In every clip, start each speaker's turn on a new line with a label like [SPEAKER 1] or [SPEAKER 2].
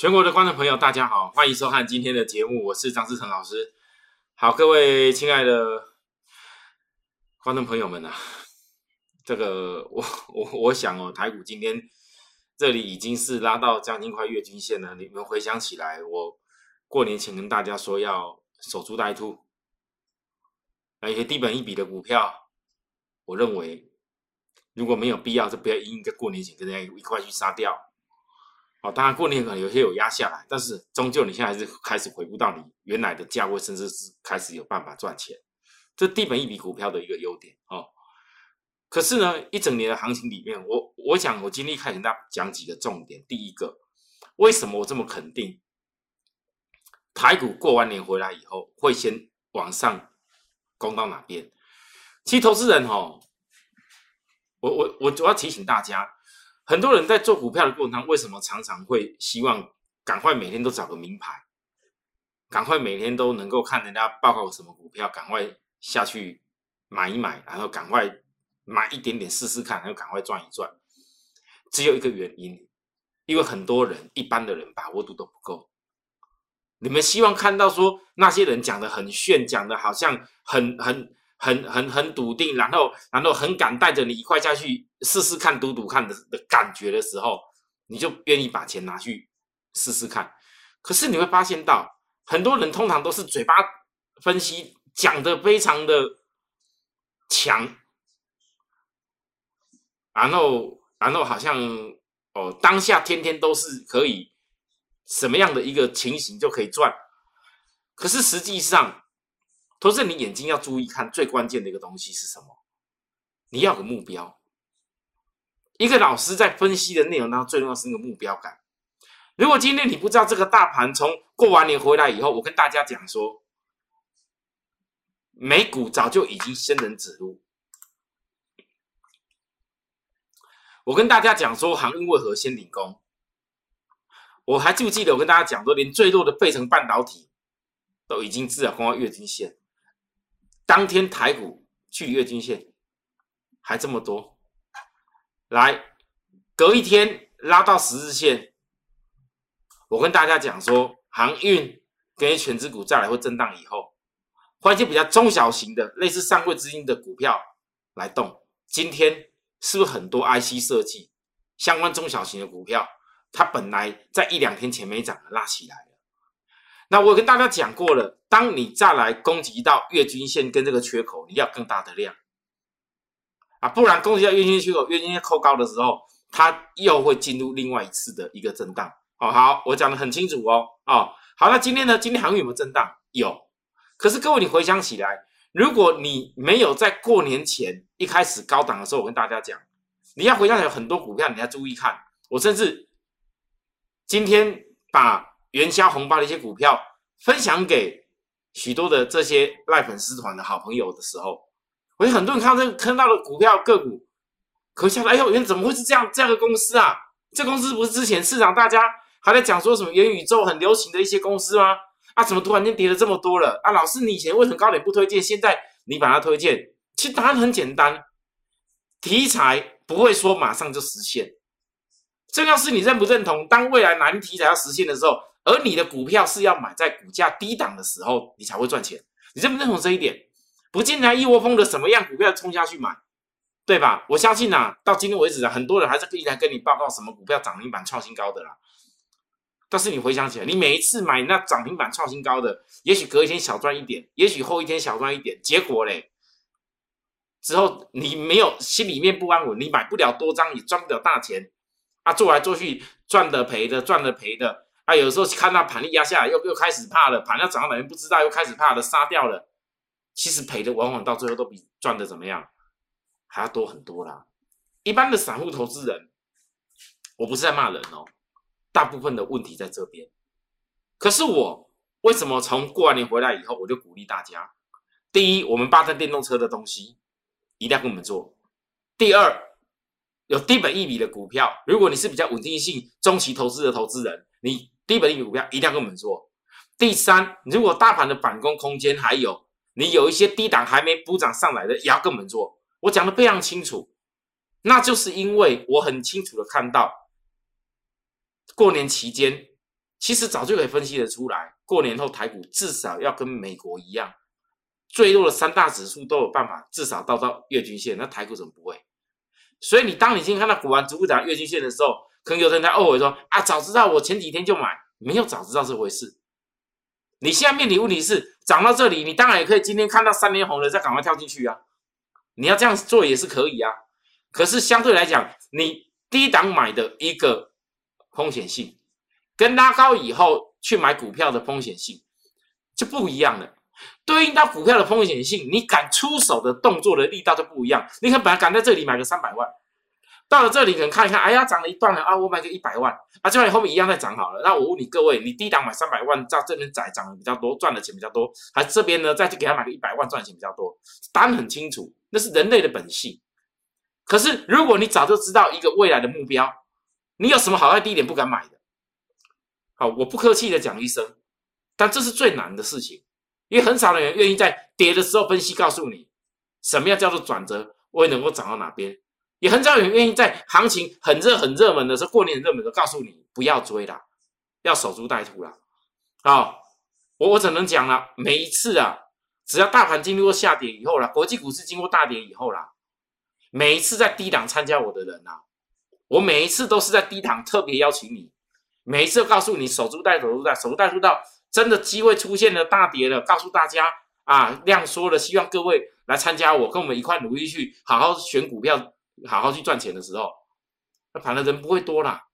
[SPEAKER 1] 全国的观众朋友，大家好，欢迎收看今天的节目，我是张志成老师。好，各位亲爱的观众朋友们啊，这个我 我我想哦，台股今天这里已经是拉到将近快月均线了。你们回想起来，我过年前跟大家说要守株待兔，那一些低本一笔的股票，我认为如果没有必要，就不要应该过年前跟大家一块去杀掉。哦，当然过年可能有些有压下来，但是终究你现在还是开始回不到你原来的价位，甚至是开始有办法赚钱，这低本一笔股票的一个优点哦。可是呢，一整年的行情里面，我我想我今天开始大家讲几个重点。第一个，为什么我这么肯定台股过完年回来以后会先往上攻到哪边？其实投资人哦，我我我主要提醒大家。很多人在做股票的过程当中，为什么常常会希望赶快每天都找个名牌，赶快每天都能够看人家报告什么股票，赶快下去买一买，然后赶快买一点点试试看，然后赶快赚一赚。只有一个原因，因为很多人一般的人把握度都不够。你们希望看到说那些人讲的很炫，讲的好像很很。很很很笃定，然后然后很敢带着你一块下去试试看、赌赌看的的感觉的时候，你就愿意把钱拿去试试看。可是你会发现到，很多人通常都是嘴巴分析讲的非常的强，然后然后好像哦当下天天都是可以什么样的一个情形就可以赚，可是实际上。投资你眼睛要注意看，最关键的一个东西是什么？你要个目标。一个老师在分析的内容当中，最重要是那个目标感。如果今天你不知道这个大盘从过完年回来以后，我跟大家讲说，美股早就已经仙人指路。我跟大家讲说，航运为何先领功？我还记不记得我跟大家讲说，连最弱的费城半导体都已经至少攻到月均线。当天台股去月均线还这么多，来隔一天拉到十日线，我跟大家讲说，航运跟全指股再来会震荡以后，换一些比较中小型的类似上柜资金的股票来动。今天是不是很多 IC 设计相关中小型的股票，它本来在一两天前没涨的拉起来？那我跟大家讲过了，当你再来攻击到月均线跟这个缺口，你要更大的量啊，不然攻击到月均线缺口，月均线扣高的时候，它又会进入另外一次的一个震荡。哦，好，我讲的很清楚哦。哦，好，那今天呢？今天行情有没有震荡？有。可是各位，你回想起来，如果你没有在过年前一开始高档的时候，我跟大家讲，你要回想起来很多股票，你要注意看。我甚至今天把。元宵红包的一些股票分享给许多的这些赖粉丝团的好朋友的时候，我有很多人看到这看到的股票个股，可笑了。哎呦，原怎么会是这样这样的公司啊？这公司不是之前市场大家还在讲说什么元宇宙很流行的一些公司吗？啊，怎么突然间跌了这么多了？啊，老师，你以前为什么高点不推荐？现在你把它推荐？其实答案很简单，题材不会说马上就实现。重要是你认不认同？当未来难题材要实现的时候。而你的股票是要买在股价低档的时候，你才会赚钱。你认不认同这一点？不见得一窝蜂的什么样股票冲下去买，对吧？我相信呐，到今天为止啊，很多人还是可以来跟你报告什么股票涨停板创新高的啦。但是你回想起来，你每一次买那涨停板创新高的，也许隔一天小赚一点，也许后一天小赚一点，结果嘞，之后你没有心里面不安稳，你买不了多张，也赚不了大钱啊，做来做去赚的赔的，赚的赔的。他有时候看到盘力压下来，又又开始怕了，盘要涨到哪边不知道，又开始怕了，杀掉了。其实赔的往往到最后都比赚的怎么样还要多很多啦。一般的散户投资人，我不是在骂人哦，大部分的问题在这边。可是我为什么从过完年回来以后，我就鼓励大家：第一，我们八台电动车的东西一定要跟我们做；第二，有低本一笔的股票，如果你是比较稳定性中期投资的投资人，你。低本利股票一定要跟我们做。第三，如果大盘的反攻空间还有，你有一些低档还没补涨上来的，也要跟我们做。我讲的非常清楚，那就是因为我很清楚的看到，过年期间其实早就可以分析得出来，过年后台股至少要跟美国一样，最弱的三大指数都有办法至少到到月均线，那台股怎么不会？所以你当你今天看到股完逐步涨月均线的时候，可能有人在懊悔说啊，早知道我前几天就买，没有早知道这回事。你现在面临问题是涨到这里，你当然也可以今天看到三连红了再赶快跳进去啊，你要这样做也是可以啊。可是相对来讲，你低档买的一个风险性。跟拉高以后去买股票的风险性就不一样了，对应到股票的风险性，你敢出手的动作的力道就不一样。你看，本来敢在这里买个三百万，到了这里可能看一看，哎呀，涨了一段了啊，我买个一百万啊，就算你后面一样再涨好了。那我问你各位，你低档买三百万，在这边涨涨的比较多，赚的钱比较多，还是这边呢再去给他买个一百万，赚的钱比较多？答案很清楚，那是人类的本性。可是如果你早就知道一个未来的目标，你有什么好在低点不敢买的？好，我不客气的讲一声，但这是最难的事情，因为很少的人愿意在跌的时候分析，告诉你什么样叫做转折，我也能够涨到哪边，也很少有人愿意在行情很热很热门的时候，过年热门的时候，告诉你不要追啦，要守株待兔啦。好，我我只能讲了，每一次啊，只要大盘经历过下跌以后啦，国际股市经过大跌以后啦，每一次在低档参加我的人啊，我每一次都是在低档特别邀请你。每一次告诉你守株待守株待守株待兔到真的机会出现了大跌了，告诉大家啊量缩了，希望各位来参加我，跟我们一块努力去好好选股票，好好去赚钱的时候，那反正人不会多啦。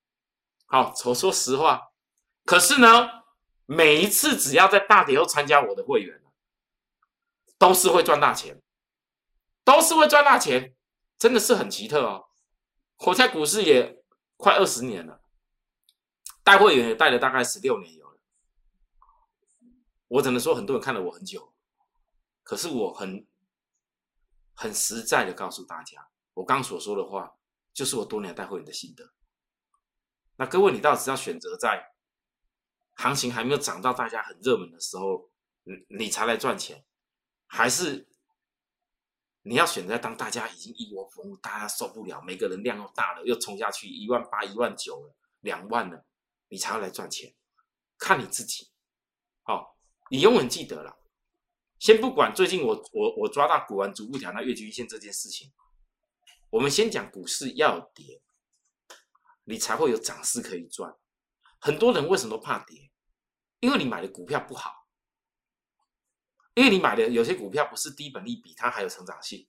[SPEAKER 1] 好，我说实话，可是呢，每一次只要在大跌后参加我的会员，都是会赚大钱，都是会赚大钱，真的是很奇特哦。我在股市也快二十年了。带会员也带了大概十六年有了，我只能说很多人看了我很久，可是我很很实在的告诉大家，我刚所说的话就是我多年带会员的心得。那各位，你到底是要选择在行情还没有涨到大家很热门的时候，你你才来赚钱，还是你要选择当大家已经一窝蜂，大家受不了，每个人量又大了，又冲下去一万八、一万九了，两万了。你才要来赚钱，看你自己。好，你永远记得了。先不管最近我我我抓到股王逐步调那月均线这件事情，我们先讲股市要跌，你才会有涨势可以赚。很多人为什么怕跌？因为你买的股票不好，因为你买的有些股票不是低本利比，它还有成长性。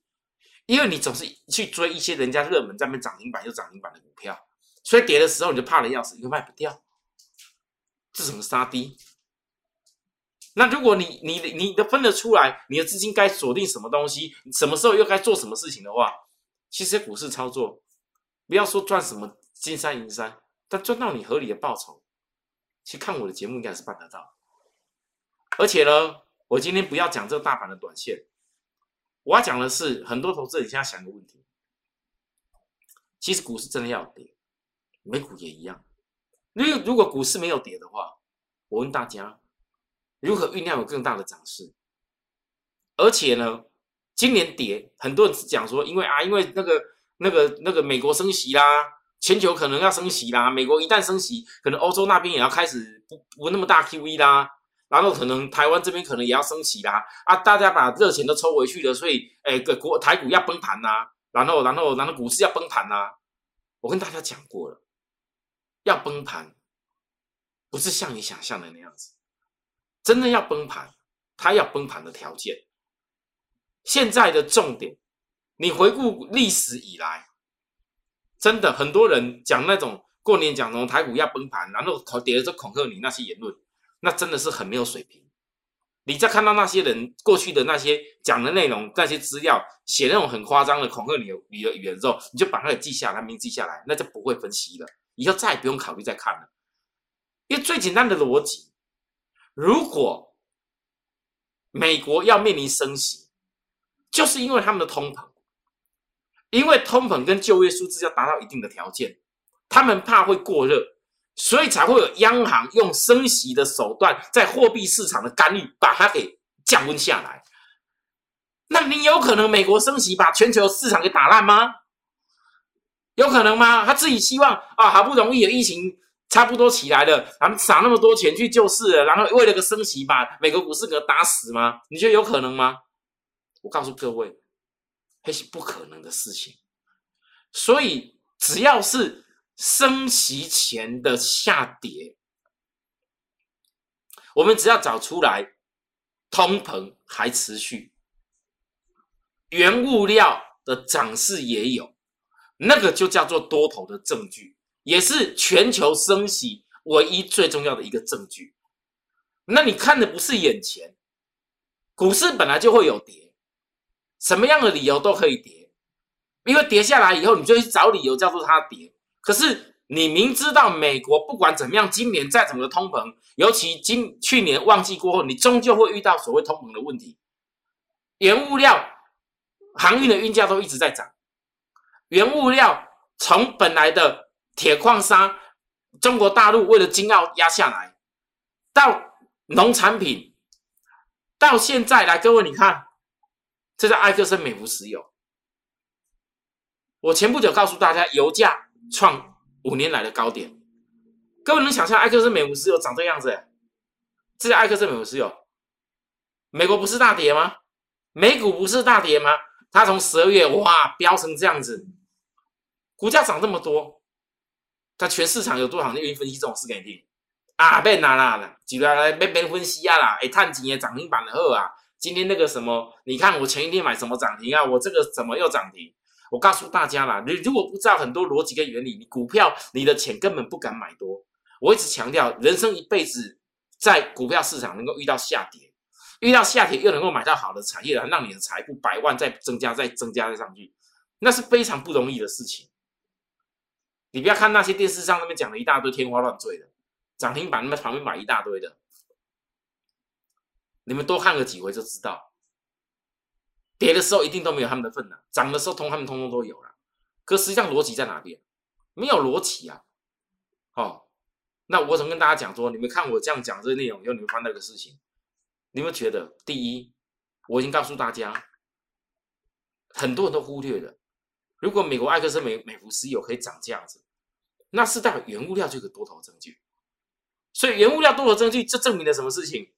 [SPEAKER 1] 因为你总是去追一些人家热门在那涨停板又涨停板的股票，所以跌的时候你就怕的要死，又卖不掉。这什么杀低？那如果你你你都分得出来，你的资金该锁定什么东西，什么时候又该做什么事情的话，其实股市操作，不要说赚什么金山银山，但赚到你合理的报酬，其实看我的节目应该是办得到。而且呢，我今天不要讲这个大盘的短线，我要讲的是很多投资人现在想的问题。其实股市真的要跌，美股也一样。如如果股市没有跌的话，我问大家，如何酝酿有更大的涨势？而且呢，今年跌，很多人讲说，因为啊，因为那个那个那个美国升息啦，全球可能要升息啦，美国一旦升息，可能欧洲那边也要开始不不那么大 QE 啦，然后可能台湾这边可能也要升息啦，啊，大家把热钱都抽回去了，所以诶，个国台股要崩盘呐，然后然后然后股市要崩盘呐，我跟大家讲过了。要崩盘，不是像你想象的那样子。真的要崩盘，它要崩盘的条件。现在的重点，你回顾历史以来，真的很多人讲那种过年讲什么台股要崩盘，然后恐跌就恐吓你那些言论，那真的是很没有水平。你再看到那些人过去的那些讲的内容、那些资料，写那种很夸张的恐吓你的你的语言之后，你就把它给记下来，名记下来，那就不会分析了。以后再也不用考虑再看了，因为最简单的逻辑，如果美国要面临升息，就是因为他们的通膨，因为通膨跟就业数字要达到一定的条件，他们怕会过热，所以才会有央行用升息的手段，在货币市场的干预，把它给降温下来。那你有可能美国升息把全球市场给打烂吗？有可能吗？他自己希望啊，好不容易有疫情差不多起来了，咱们撒那么多钱去救市，然后为了个升息把美国股市给打死吗？你觉得有可能吗？我告诉各位，那是不可能的事情。所以只要是升息前的下跌，我们只要找出来，通膨还持续，原物料的涨势也有，那个就叫做多头的证据。也是全球升息唯一最重要的一个证据。那你看的不是眼前，股市本来就会有跌，什么样的理由都可以跌，因为跌下来以后，你就去找理由叫做它跌。可是你明知道美国不管怎么样，今年再怎么的通膨，尤其今去年旺季过后，你终究会遇到所谓通膨的问题。原物料、航运的运价都一直在涨，原物料从本来的。铁矿砂，中国大陆为了金澳压下来，到农产品，到现在来，各位你看，这是埃克森美孚石油。我前不久告诉大家，油价创五年来的高点。各位能想象埃克森美孚石油长这样子？这是埃克森美孚石油，美国不是大跌吗？美股不是大跌吗？它从十二月哇飙成这样子，股价涨这么多。它全市场有多少人愿意分析这种事给你听啊？别拿啦啦，举来别别分析啊啦！哎，探底的涨停板的货啊，今天那个什么，你看我前一天买什么涨停啊？我这个怎么又涨停？我告诉大家啦，你如果不知道很多逻辑跟原理，你股票你的钱根本不敢买多。我一直强调，人生一辈子在股票市场能够遇到下跌，遇到下跌又能够买到好的产业，来让你的财富百万再增加、再增加、再上去，那是非常不容易的事情。你不要看那些电视上那边讲的一大堆天花乱坠的涨停板，那边旁边买一大堆的，你们多看个几回就知道，跌的时候一定都没有他们的份了，涨的时候通他们通通都有了。可实际上逻辑在哪边？没有逻辑啊！哦，那我怎么跟大家讲说，你们看我这样讲这个内容以后，你们发那个事情，你们觉得第一，我已经告诉大家，很多人都忽略了。如果美国埃克森美美孚石油可以涨这样子，那是代表原物料就有多头证据。所以原物料多头证据，这证明了什么事情？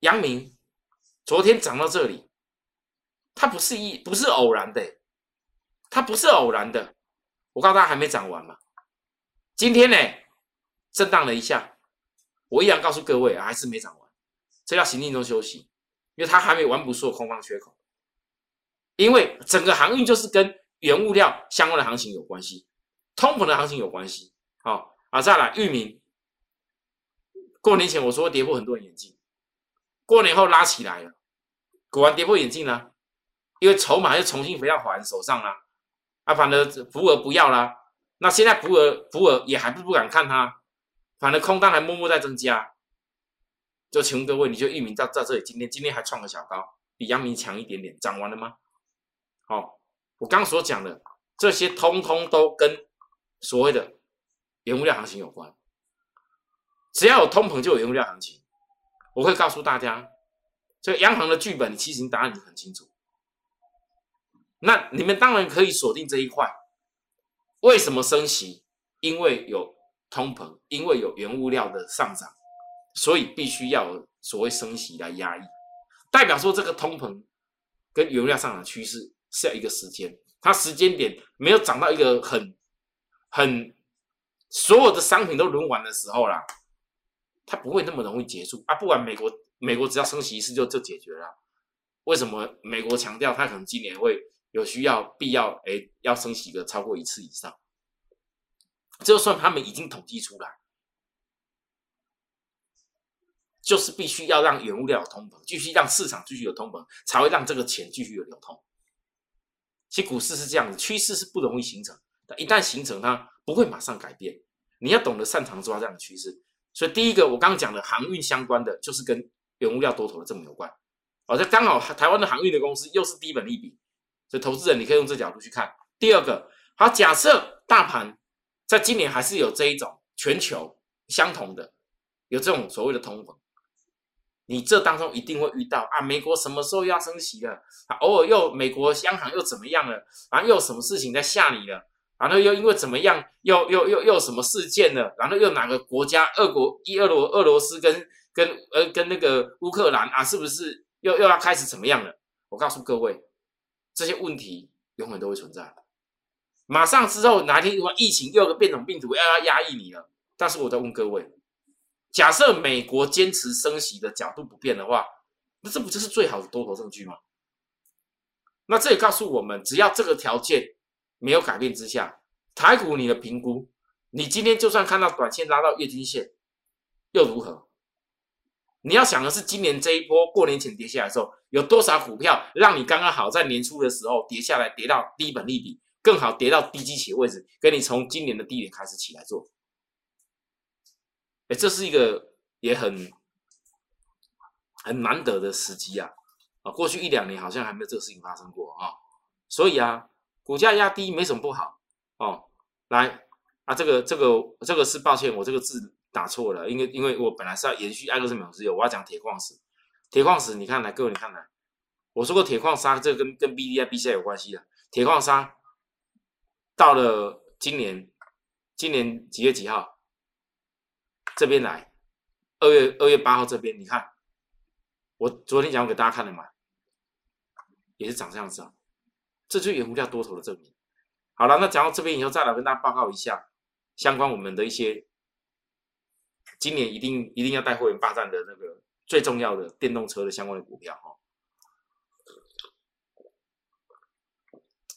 [SPEAKER 1] 阳明昨天涨到这里，它不是一不是偶然的，它不是偶然的。我告诉大家还没涨完嘛。今天呢，震荡了一下，我依然告诉各位还是没涨完，这叫行进中休息，因为它还没完不缩空方缺口。因为整个航运就是跟原物料相关的行情有关系，通膨的行情有关系。好啊，再来域名，过年前我说跌破很多人眼镜，过年后拉起来了，果然跌破眼镜了，因为筹码又重新回到华人手上了，啊，反正福尔不要了，那现在福尔福尔也还不不敢看它，反正空单还默默在增加。就请问各位，你觉得域名到到这里，今天今天还创个小高，比阳明强一点点，涨完了吗？好，我刚所讲的这些，通通都跟所谓的原物料行情有关。只要有通膨，就有原物料行情。我会告诉大家，这个央行的剧本，其实答案你很清楚。那你们当然可以锁定这一块。为什么升息？因为有通膨，因为有原物料的上涨，所以必须要所谓升息来压抑，代表说这个通膨跟原物料上涨趋势。是要一个时间，它时间点没有涨到一个很很所有的商品都轮完的时候啦，它不会那么容易结束啊！不管美国，美国只要升息一次就就解决了。为什么美国强调它可能今年会有需要必要哎要升息个超过一次以上？就算他们已经统计出来，就是必须要让原物料通膨，继续让市场继续有通膨，才会让这个钱继续有流通。其实股市是这样子，趋势是不容易形成，但一旦形成，它不会马上改变。你要懂得擅长抓这样的趋势。所以第一个，我刚刚讲的航运相关的，就是跟原物料多头的这么有关。哦，这刚好台湾的航运的公司又是低本利比，所以投资人你可以用这角度去看。第二个，好，假设大盘在今年还是有这一种全球相同的，有这种所谓的通膨。你这当中一定会遇到啊，美国什么时候要升息了？啊，偶尔又美国央行又怎么样了？啊，又有什么事情在吓你了？然后又因为怎么样，又又又又什么事件呢？然后又哪个国家？俄国一俄罗俄罗斯跟跟呃跟那个乌克兰啊，是不是又又要开始怎么样了？我告诉各位，这些问题永远都会存在。马上之后哪天如果疫情又有个变种病毒又要压抑你了，但是我在问各位，假设美国坚持升息的角度不变的话，那这不就是最好的多头证据吗？那这也告诉我们，只要这个条件没有改变之下，台股你的评估，你今天就算看到短线拉到月均线，又如何？你要想的是，今年这一波过年前跌下来的时候，有多少股票让你刚刚好在年初的时候跌下来，跌到低本利比？更好跌到低基期位置，给你从今年的低点开始起来做。哎，这是一个也很很难得的时机啊！啊，过去一两年好像还没有这个事情发生过啊。所以啊，股价压低没什么不好哦。来啊，这个这个这个是抱歉，我这个字打错了，因为因为我本来是要延续艾克森秒石油，我要讲铁矿石。铁矿石，你看来，各位你看来，我说过铁矿砂这个跟跟 B D I B C 有关系的，铁矿砂。到了今年，今年几月几号？这边来，二月二月八号这边，你看，我昨天讲给大家看了嘛，也是长这样子啊，这就是原物料多头的证明。好了，那讲到这边以后，再来跟大家报告一下相关我们的一些今年一定一定要带会员霸占的那个最重要的电动车的相关的股票哈。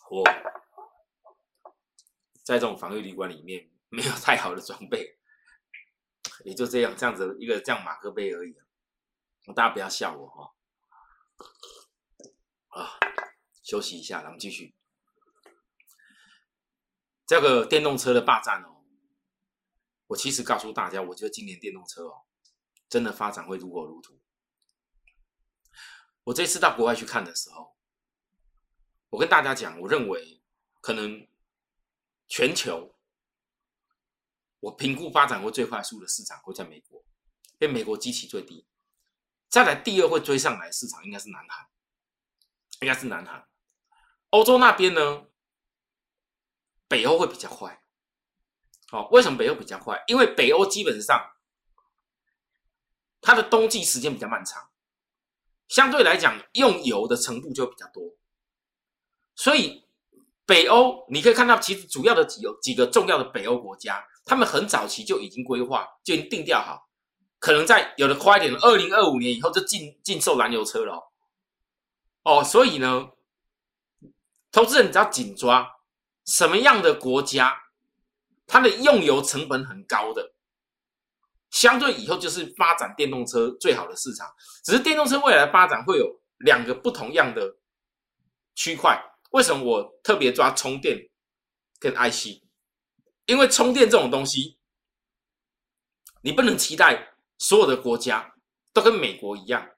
[SPEAKER 1] 我。在这种防御旅馆里面，没有太好的装备，也就这样这样子一个这样马克杯而已。大家不要笑我哈。休息一下，咱们继续。这个电动车的霸占哦，我其实告诉大家，我觉得今年电动车哦，真的发展会如火如荼。我这次到国外去看的时候，我跟大家讲，我认为可能。全球，我评估发展会最快速的市场会在美国，因为美国基期最低。再来第二会追上来市场应该是南韩，应该是南韩。欧洲那边呢，北欧会比较快。好，为什么北欧比较快？因为北欧基本上它的冬季时间比较漫长，相对来讲用油的程度就比较多，所以。北欧，你可以看到，其实主要的几有几个重要的北欧国家，他们很早期就已经规划，就已经定调好，可能在有的快一点，二零二五年以后就禁禁售燃油车了。哦，所以呢，投资人只要紧抓什么样的国家，它的用油成本很高的，相对以后就是发展电动车最好的市场。只是电动车未来发展会有两个不同样的区块。为什么我特别抓充电跟 IC？因为充电这种东西，你不能期待所有的国家都跟美国一样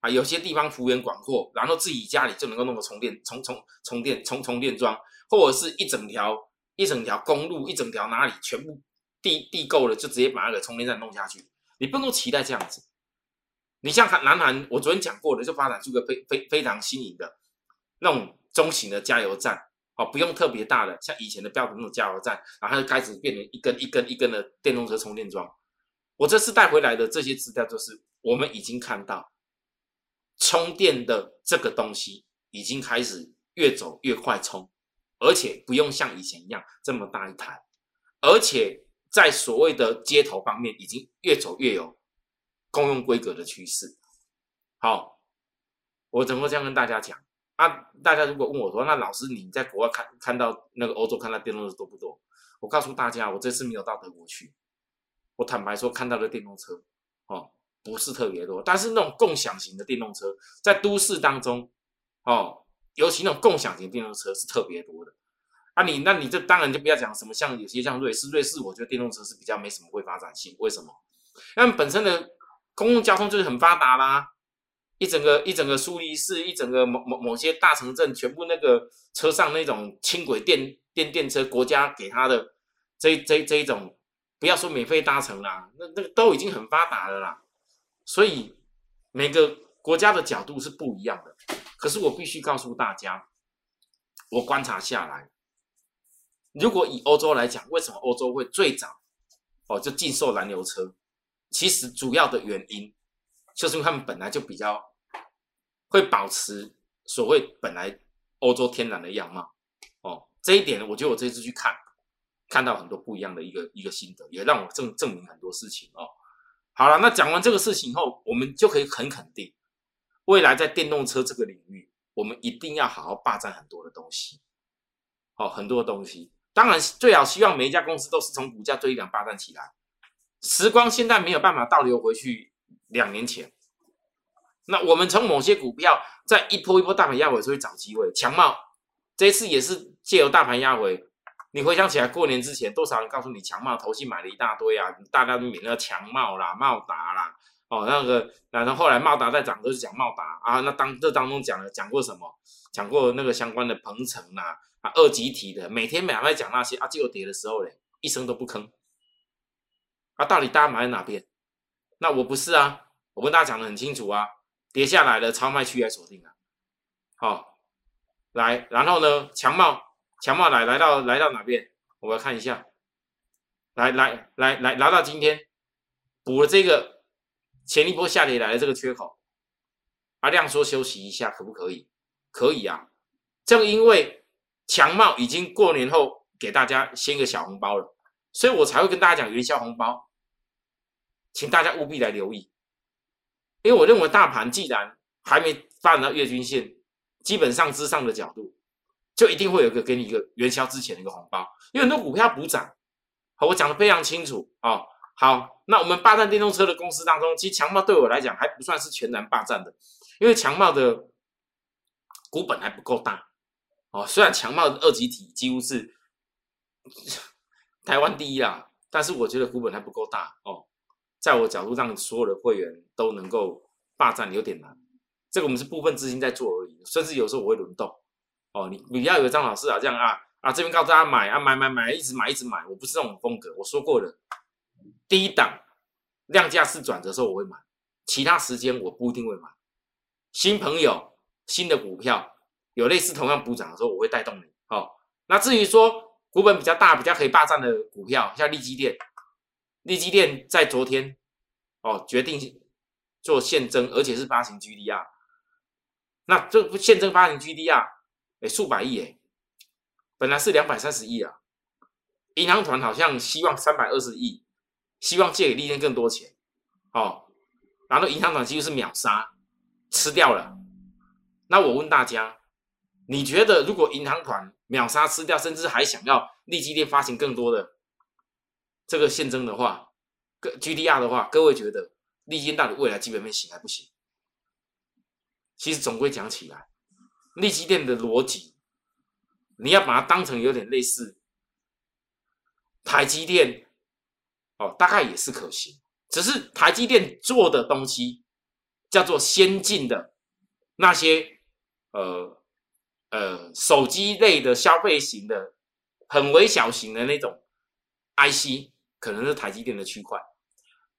[SPEAKER 1] 啊，有些地方幅员广阔，然后自己家里就能够弄个充电充充充电充充电桩，或者是一整条一整条公路，一整条哪里全部地地够了，就直接把那个充电站弄下去。你不能期待这样子。你像看南韩，我昨天讲过的，就发展出个非非非常新颖的那种。中型的加油站，哦，不用特别大的，像以前的标准那种加油站，然后就开始变成一根一根一根的电动车充电桩。我这次带回来的这些资料，就是我们已经看到充电的这个东西已经开始越走越快充，而且不用像以前一样这么大一台，而且在所谓的接头方面，已经越走越有公用规格的趋势。好，我怎么这样跟大家讲？啊，大家如果问我说，那老师你在国外看看到那个欧洲看到电动车多不多？我告诉大家，我这次没有到德国去，我坦白说看到的电动车哦不是特别多，但是那种共享型的电动车在都市当中哦，尤其那种共享型电动车是特别多的。啊，你那你这当然就不要讲什么像有些像瑞士，瑞士我觉得电动车是比较没什么会发展性，为什么？因为本身的公共交通就是很发达啦。一整个一整个苏黎世，一整个某某某些大城镇，全部那个车上那种轻轨电电电车，国家给他的这这这一种，不要说免费搭乘啦，那那个都已经很发达了啦。所以每个国家的角度是不一样的。可是我必须告诉大家，我观察下来，如果以欧洲来讲，为什么欧洲会最早哦就禁售燃油车？其实主要的原因就是因为他们本来就比较会保持所谓本来欧洲天然的样貌哦。这一点，我觉得我这次去看，看到很多不一样的一个一个心得，也让我证证明很多事情哦。好了，那讲完这个事情后，我们就可以很肯定，未来在电动车这个领域，我们一定要好好霸占很多的东西，哦，很多东西。当然，最好希望每一家公司都是从股价堆量霸占起来。时光现在没有办法倒流回去两年前，那我们从某些股票在一波一波大盘压回，就会找机会。强茂这一次也是借由大盘压回，你回想起来，过年之前多少人告诉你强茂投信买了一大堆啊，大家都免了强茂啦、茂达啦，哦那个，然后后来茂达在涨都是讲茂达啊，那当这当中讲了讲过什么？讲过那个相关的鹏程啦，啊二级体的，每天每天在讲那些啊，结果跌的时候嘞，一声都不吭。啊，到底大家买在哪边？那我不是啊，我跟大家讲的很清楚啊，跌下来的超卖区来锁定啊。好，来，然后呢，强茂强茂来来到来到哪边？我要看一下，来来来来来到今天补了这个前一波下跌来的这个缺口，啊，亮说休息一下可不可以？可以啊，正因为强茂已经过年后给大家先个小红包了，所以我才会跟大家讲元宵红包。请大家务必来留意，因为我认为大盘既然还没发展到月均线，基本上之上的角度，就一定会有一个给你一个元宵之前的一个红包。因为很多股票补涨，好，我讲的非常清楚哦。好，那我们霸占电动车的公司当中，其实强茂对我来讲还不算是全然霸占的，因为强茂的股本还不够大哦。虽然强茂的二级体几乎是 台湾第一啊，但是我觉得股本还不够大哦。在我角度上，所有的会员都能够霸占有点难。这个我们是部分资金在做而已，甚至有时候我会轮动。哦，你你要有张老师啊，这样啊啊，这边告诉大家买啊买买买，一直买一直买。我不是这种风格，我说过了，第一档量价是转折时候我会买，其他时间我不一定会买。新朋友、新的股票有类似同样补涨的时候，我会带动你。哦，那至于说股本比较大、比较可以霸占的股票，像利基电。利基电在昨天哦决定做现增，而且是发行 GDR。那这现增发行 GDR，数百亿哎，本来是两百三十亿啊。银行团好像希望三百二十亿，希望借给利电更多钱哦。然后银行团几乎是秒杀，吃掉了。那我问大家，你觉得如果银行团秒杀吃掉，甚至还想要利基电发行更多的？这个现增的话，各 GDR 的话，各位觉得利基到底未来基本面行还不行？其实总归讲起来，利基电的逻辑，你要把它当成有点类似台积电，哦，大概也是可行。只是台积电做的东西叫做先进的那些呃呃手机类的消费型的很微小型的那种 IC。可能是台积电的区块，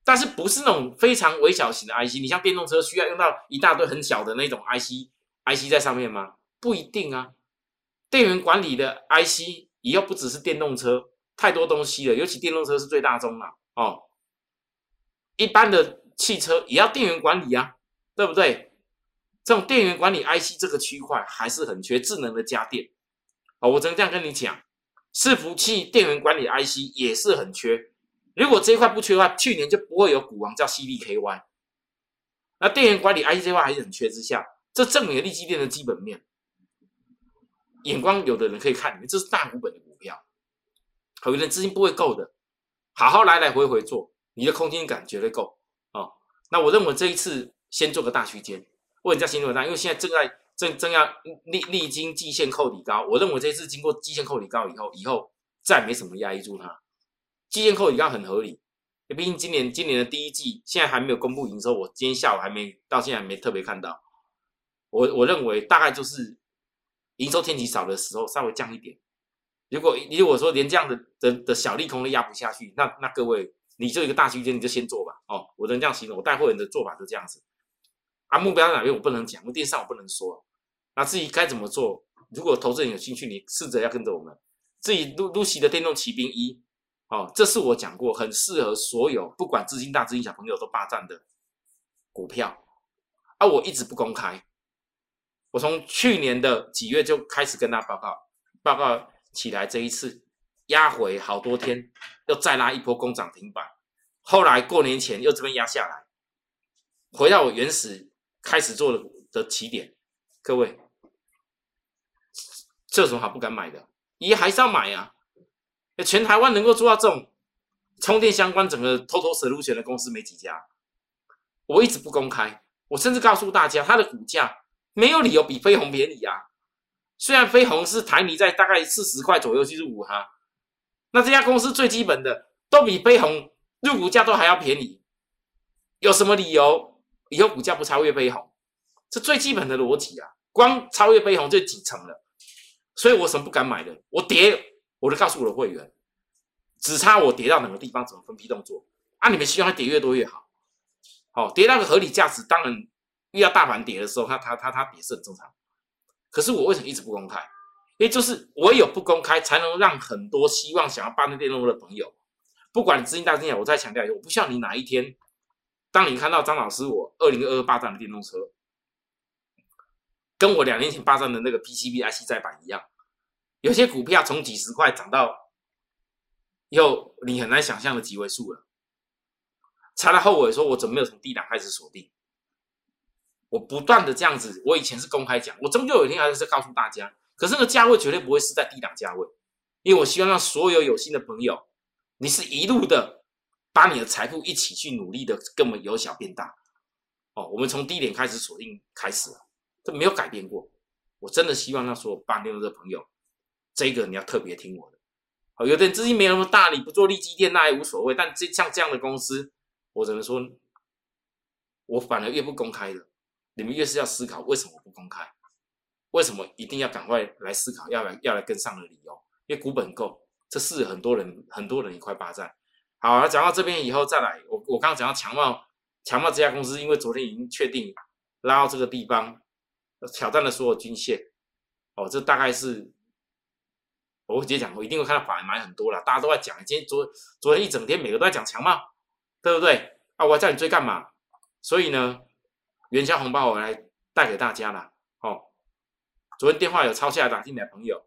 [SPEAKER 1] 但是不是那种非常微小型的 IC。你像电动车需要用到一大堆很小的那种 IC I C 在上面吗？不一定啊。电源管理的 IC 以后不只是电动车，太多东西了。尤其电动车是最大宗了哦。一般的汽车也要电源管理啊，对不对？这种电源管理 IC 这个区块还是很缺，智能的家电哦，我只能这样跟你讲。伺服器电源管理 IC 也是很缺，如果这一块不缺的话，去年就不会有股王叫 CDKY。那电源管理 IC 这块还是很缺之下，这证明了利基电的基本面。眼光有的人可以看，这是大股本的股票，有的人资金不会够的，好好来来回回做，你的空间感绝对够哦。那我认为这一次先做个大区间，为什么叫先做大？因为现在正在。正正要历历经季线扣底高，我认为这次经过季线扣底高以后，以后再没什么压抑住它。季线扣底高很合理，毕竟今年今年的第一季现在还没有公布营收，我今天下午还没到现在还没特别看到。我我认为大概就是营收天气少的时候稍微降一点。如果如果说连这样的的的小利空都压不下去，那那各位你就一个大区间你就先做吧。哦，我能这样形容，我带货人的做法就这样子。啊，目标在哪边我不能讲，我电视上我不能说。那至于该怎么做，如果投资人有兴趣，你试着要跟着我们，自己露露西的电动骑兵一，哦，这是我讲过，很适合所有不管资金大资金小朋友都霸占的股票，啊，我一直不公开，我从去年的几月就开始跟他报告，报告起来这一次压回好多天，又再拉一波攻涨停板，后来过年前又这边压下来，回到我原始开始做的的起点，各位，这有什么好不敢买的？咦还是要买啊！全台湾能够做到这种充电相关整个偷偷蛇入选的公司没几家。我一直不公开，我甚至告诉大家，它的股价没有理由比飞鸿便宜啊。虽然飞鸿是台泥在大概四十块左右去入股哈，那这家公司最基本的都比飞鸿入股价都还要便宜，有什么理由以后股价不超越飞鸿？这最基本的逻辑啊，光超越飞鸿就几成了。所以我什么不敢买的，我跌，我就告诉我的会员，只差我跌到哪个地方，怎么分批动作啊？你们希望它跌越多越好，好跌到个合理价值，当然遇到大盘跌的时候，它它它它跌是很正常。可是我为什么一直不公开？因为就是我有不公开，才能让很多希望想要霸占电动车的朋友，不管资金大资金小，我再强调一下，我不希望你哪一天，当你看到张老师我二零二二霸占的电动车。跟我两年前霸占的那个 PCB IC 再版一样，有些股票从几十块涨到，又你很难想象的几位数了。查到后尾说，我怎么没有从低档开始锁定？我不断的这样子，我以前是公开讲，我终究有一天还是告诉大家。可是那个价位绝对不会是在低档价位，因为我希望让所有有心的朋友，你是一路的把你的财富一起去努力的，跟我们由小变大。哦，我们从低点开始锁定开始了。这没有改变过，我真的希望让所有办电动车朋友，这个你要特别听我的。好，有的人资金没那么大，你不做利基店那也无所谓。但这像这样的公司，我只能说，我反而越不公开的，你们越是要思考为什么不公开，为什么一定要赶快来思考要来要来跟上的理由？因为股本够，这是很多人很多人一块霸占。好，那讲到这边以后再来，我我刚刚讲到强茂，强茂这家公司，因为昨天已经确定拉到这个地方。挑战了所有均线，哦，这大概是我会直接讲，我一定会看到法人买很多了，大家都在讲，今天昨昨天一整天每个都在讲强嘛，对不对？啊，我叫你追干嘛？所以呢，元宵红包我来带给大家了，哦，昨天电话有抄下来打进来朋友，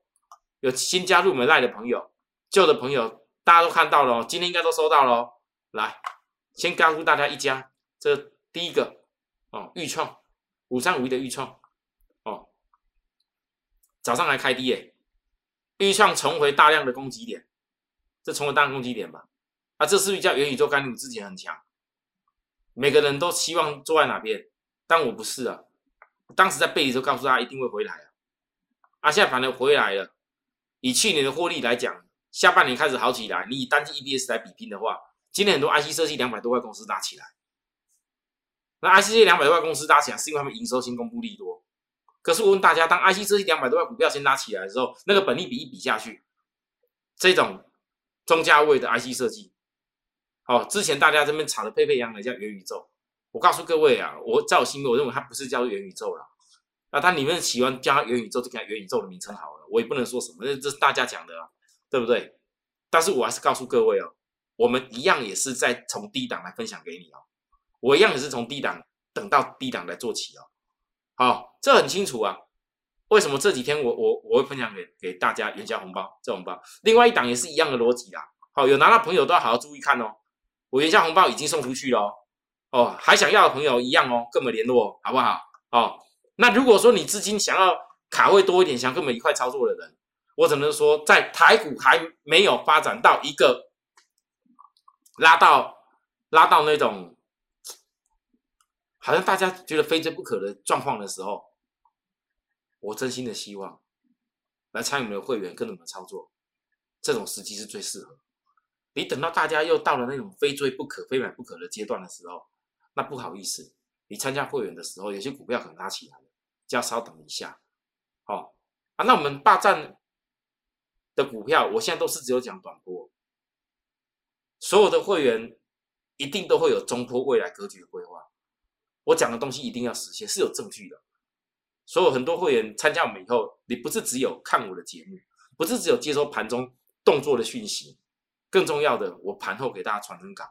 [SPEAKER 1] 有新加入门赖的朋友，旧的朋友大家都看到了，今天应该都收到了，来，先告诉大家一家，这第一个哦，豫创五三五一的豫创。哦早上还开低耶，预创重回大量的攻击点，这重回大量攻击点吧？啊，这是不是叫元宇宙概念股之前很强？每个人都希望坐在哪边，但我不是啊。当时在背的时候告诉他一定会回来啊，啊，现在反而回来了。以去年的获利来讲，下半年开始好起来。你以单季 EPS 来比拼的话，今年很多 IC 设计两百多块公司拉起来，那 IC 这两百多块公司拉起来，是因为他们营收新公布利多。可是我问大家，当 IC 设计两百多块股票先拉起来的时候，那个本利比一比下去，这种中价位的 IC 设计，哦，之前大家这边炒的沸沸扬扬的叫元宇宙，我告诉各位啊，我在我心里我认为它不是叫元宇宙了，那它里面喜欢叫元宇宙就给它元宇宙的名称好了，我也不能说什么，这这是大家讲的，对不对？但是我还是告诉各位哦，我们一样也是在从低档来分享给你哦，我一样也是从低档等到低档来做起哦。好，这很清楚啊。为什么这几天我我我会分享给给大家元宵红包这红包？另外一档也是一样的逻辑啦。好，有拿到朋友都要好好注意看哦。我元宵红包已经送出去了哦，哦还想要的朋友一样哦，跟我们联络好不好？哦，那如果说你资金想要卡位多一点，想跟我们一块操作的人，我只能说，在台股还没有发展到一个拉到拉到那种。好像大家觉得非追不可的状况的时候，我真心的希望来参与我们的会员跟我们操作，这种时机是最适合。你等到大家又到了那种非追不可、非买不可的阶段的时候，那不好意思，你参加会员的时候，有些股票可能拉起来了，就要稍等一下。好啊，那我们霸占的股票，我现在都是只有讲短波，所有的会员一定都会有中波未来格局的规划。我讲的东西一定要实现，是有证据的。所有很多会员参加我们以后，你不是只有看我的节目，不是只有接收盘中动作的讯息，更重要的，我盘后给大家传真稿，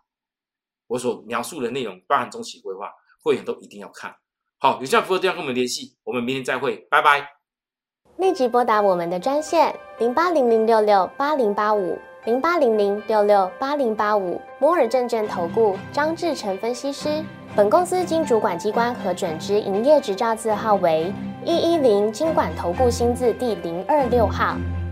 [SPEAKER 1] 我所描述的内容包含中期规划，会员都一定要看。好，有需要服务的电话跟我们联系，我们明天再会，拜拜。
[SPEAKER 2] 立即拨打我们的专线零八零零六六八零八五零八零零六六八零八五摩尔证券投顾张志成分析师。本公司经主管机关核准之营业执照字号为一一零金管投顾新字第零二六号。